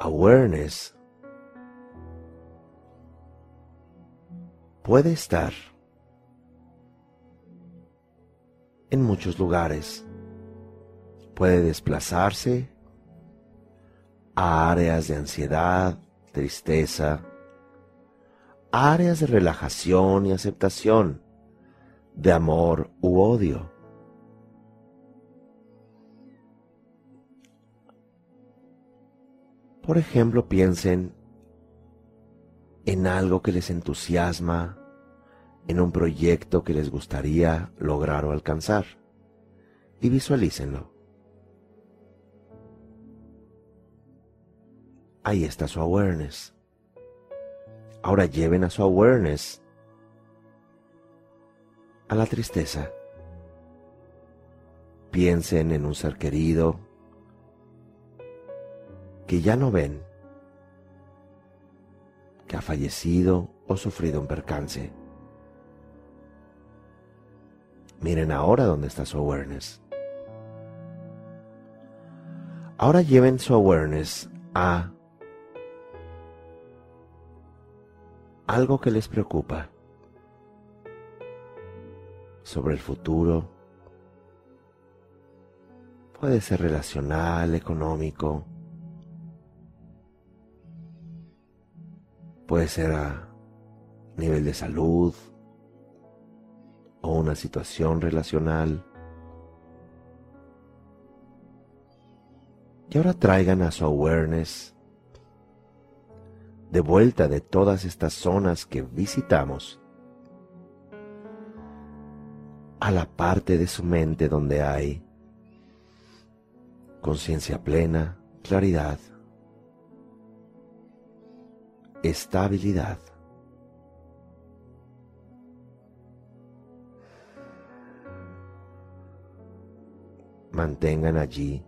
Awareness puede estar en muchos lugares. Puede desplazarse a áreas de ansiedad, tristeza, áreas de relajación y aceptación, de amor u odio. Por ejemplo, piensen en algo que les entusiasma, en un proyecto que les gustaría lograr o alcanzar y visualícenlo. Ahí está su awareness. Ahora lleven a su awareness a la tristeza. Piensen en un ser querido que ya no ven, que ha fallecido o sufrido un percance. Miren ahora dónde está su awareness. Ahora lleven su awareness a algo que les preocupa sobre el futuro. Puede ser relacional, económico. Puede ser a nivel de salud, o una situación relacional. Y ahora traigan a su awareness de vuelta de todas estas zonas que visitamos a la parte de su mente donde hay conciencia plena, claridad, estabilidad. mantengan allí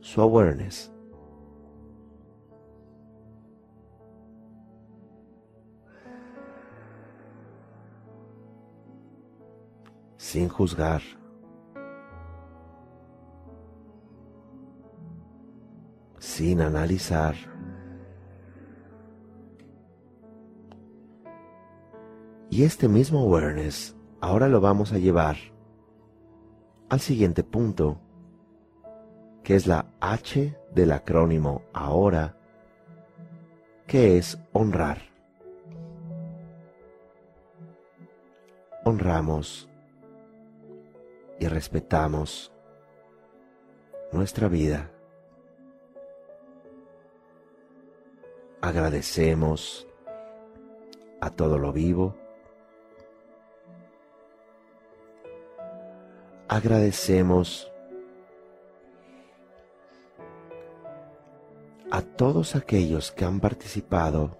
su awareness. sin juzgar. sin analizar. Y este mismo awareness ahora lo vamos a llevar al siguiente punto que es la H del acrónimo ahora, que es honrar. Honramos y respetamos nuestra vida. Agradecemos a todo lo vivo. Agradecemos a todos aquellos que han participado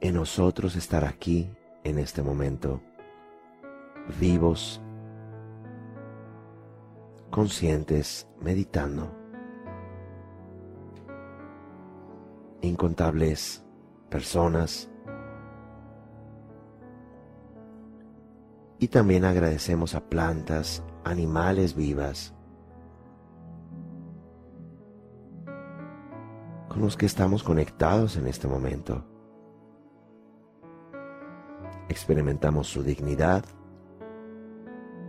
en nosotros estar aquí en este momento, vivos, conscientes, meditando. Incontables personas. Y también agradecemos a plantas, animales vivas, con los que estamos conectados en este momento. Experimentamos su dignidad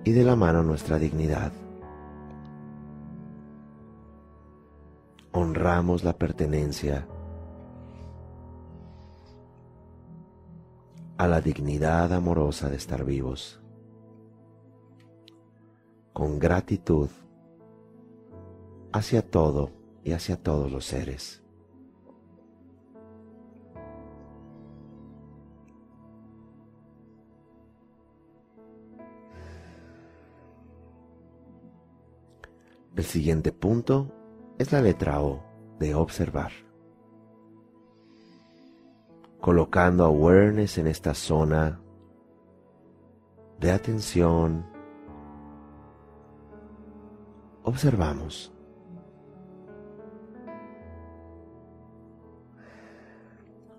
y de la mano nuestra dignidad. honramos la pertenencia a la dignidad amorosa de estar vivos, con gratitud hacia todo y hacia todos los seres. El siguiente punto es la letra O de observar. Colocando awareness en esta zona de atención, observamos.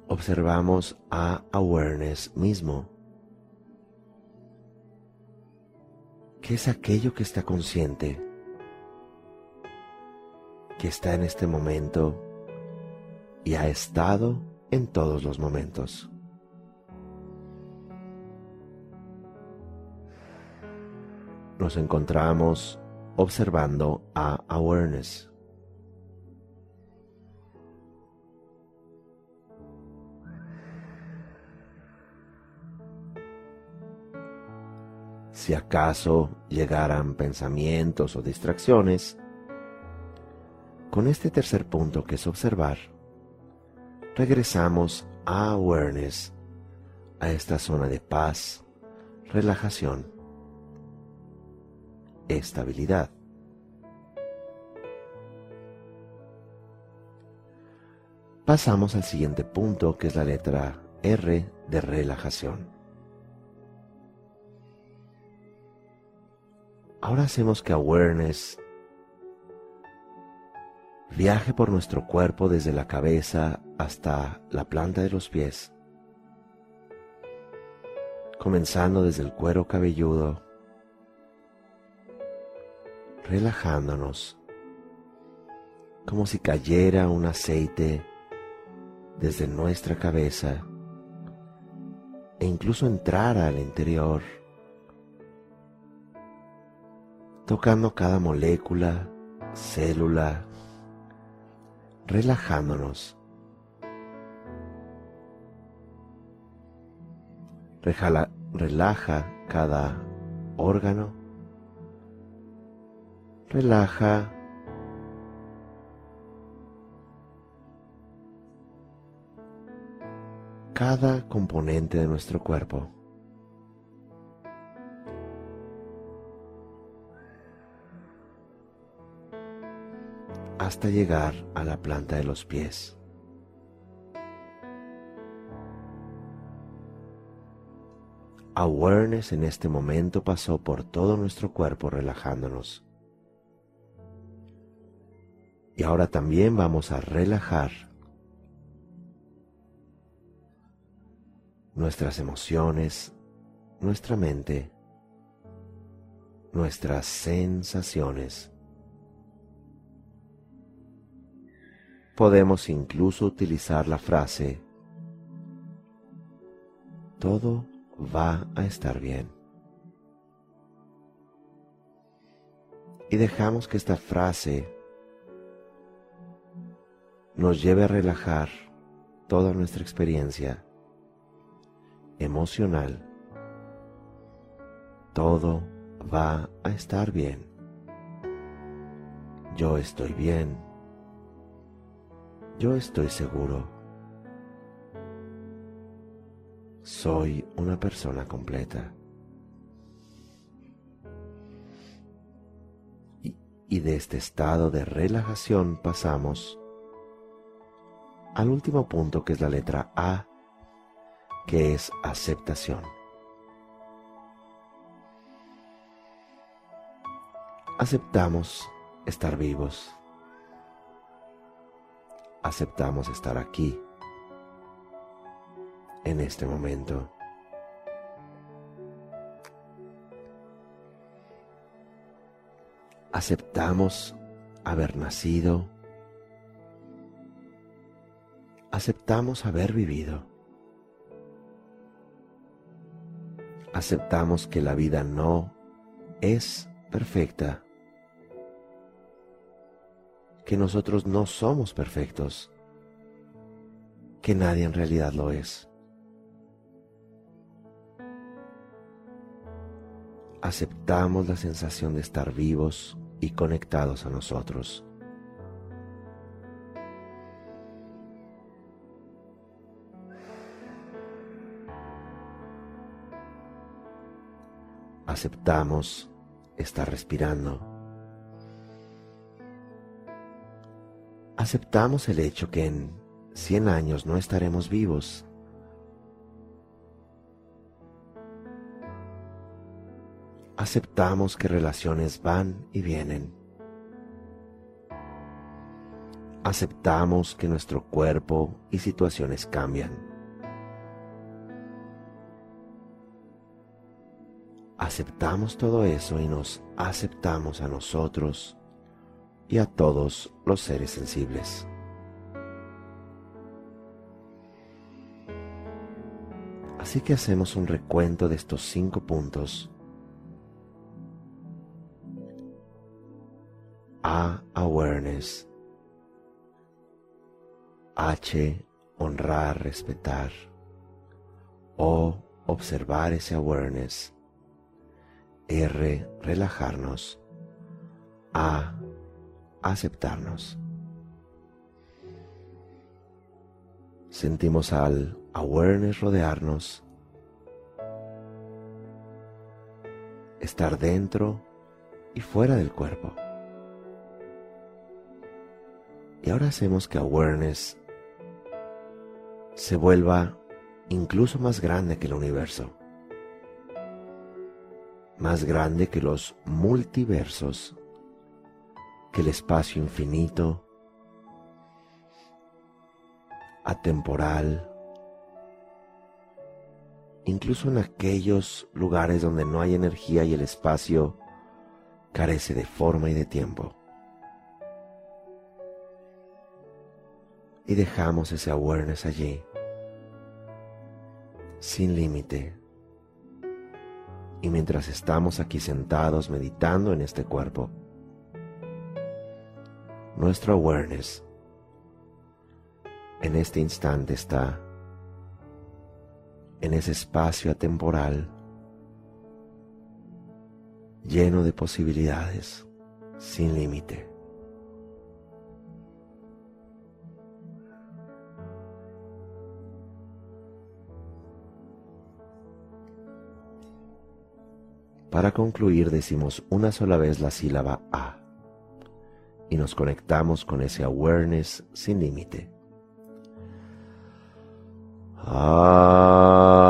Observamos a awareness mismo. ¿Qué es aquello que está consciente? que está en este momento y ha estado en todos los momentos. Nos encontramos observando a awareness. Si acaso llegaran pensamientos o distracciones, con este tercer punto que es observar, regresamos a awareness, a esta zona de paz, relajación, estabilidad. Pasamos al siguiente punto que es la letra R de relajación. Ahora hacemos que awareness viaje por nuestro cuerpo desde la cabeza hasta la planta de los pies, comenzando desde el cuero cabelludo, relajándonos, como si cayera un aceite desde nuestra cabeza e incluso entrara al interior, tocando cada molécula, célula, relajándonos. relaja cada órgano. Relaja cada componente de nuestro cuerpo. hasta llegar a la planta de los pies. Awareness en este momento pasó por todo nuestro cuerpo relajándonos. Y ahora también vamos a relajar nuestras emociones, nuestra mente, nuestras sensaciones. Podemos incluso utilizar la frase, todo va a estar bien. Y dejamos que esta frase nos lleve a relajar toda nuestra experiencia emocional. Todo va a estar bien. Yo estoy bien yo estoy seguro. Soy una persona completa. Y, de este estado de relajación pasamos al último punto que es la letra A, que es aceptación. Aceptamos estar vivos aceptamos estar aquí, en este momento. Aceptamos haber nacido. Aceptamos haber vivido. Aceptamos que la vida no es perfecta que nosotros no somos perfectos, que nadie en realidad lo es. Aceptamos la sensación de estar vivos y conectados a nosotros. Aceptamos estar respirando. Aceptamos el hecho que en 100 años no estaremos vivos. Aceptamos que relaciones van y vienen. Aceptamos que nuestro cuerpo y situaciones cambian. Aceptamos todo eso y nos aceptamos a nosotros y a todos los seres sensibles. Así que hacemos un recuento de estos cinco puntos. A. Awareness. H. Honrar, respetar. O. Observar ese awareness. R, relajarnos. A, aceptarnos. Sentimos al awareness rodearnos, estar dentro y fuera del cuerpo. Y ahora hacemos que awareness se vuelva incluso más grande que el universo más grande que los multiversos, que el espacio infinito, atemporal, incluso en aquellos lugares donde no hay energía y el espacio carece de forma y de tiempo. Y dejamos ese awareness allí, sin límite y mientras estamos aquí sentados meditando en este cuerpo, nuestro awareness en este instante está en ese espacio atemporal lleno de posibilidades, sin límite. Para concluir decimos una sola vez la sílaba A y nos conectamos con ese awareness sin límite. Ah.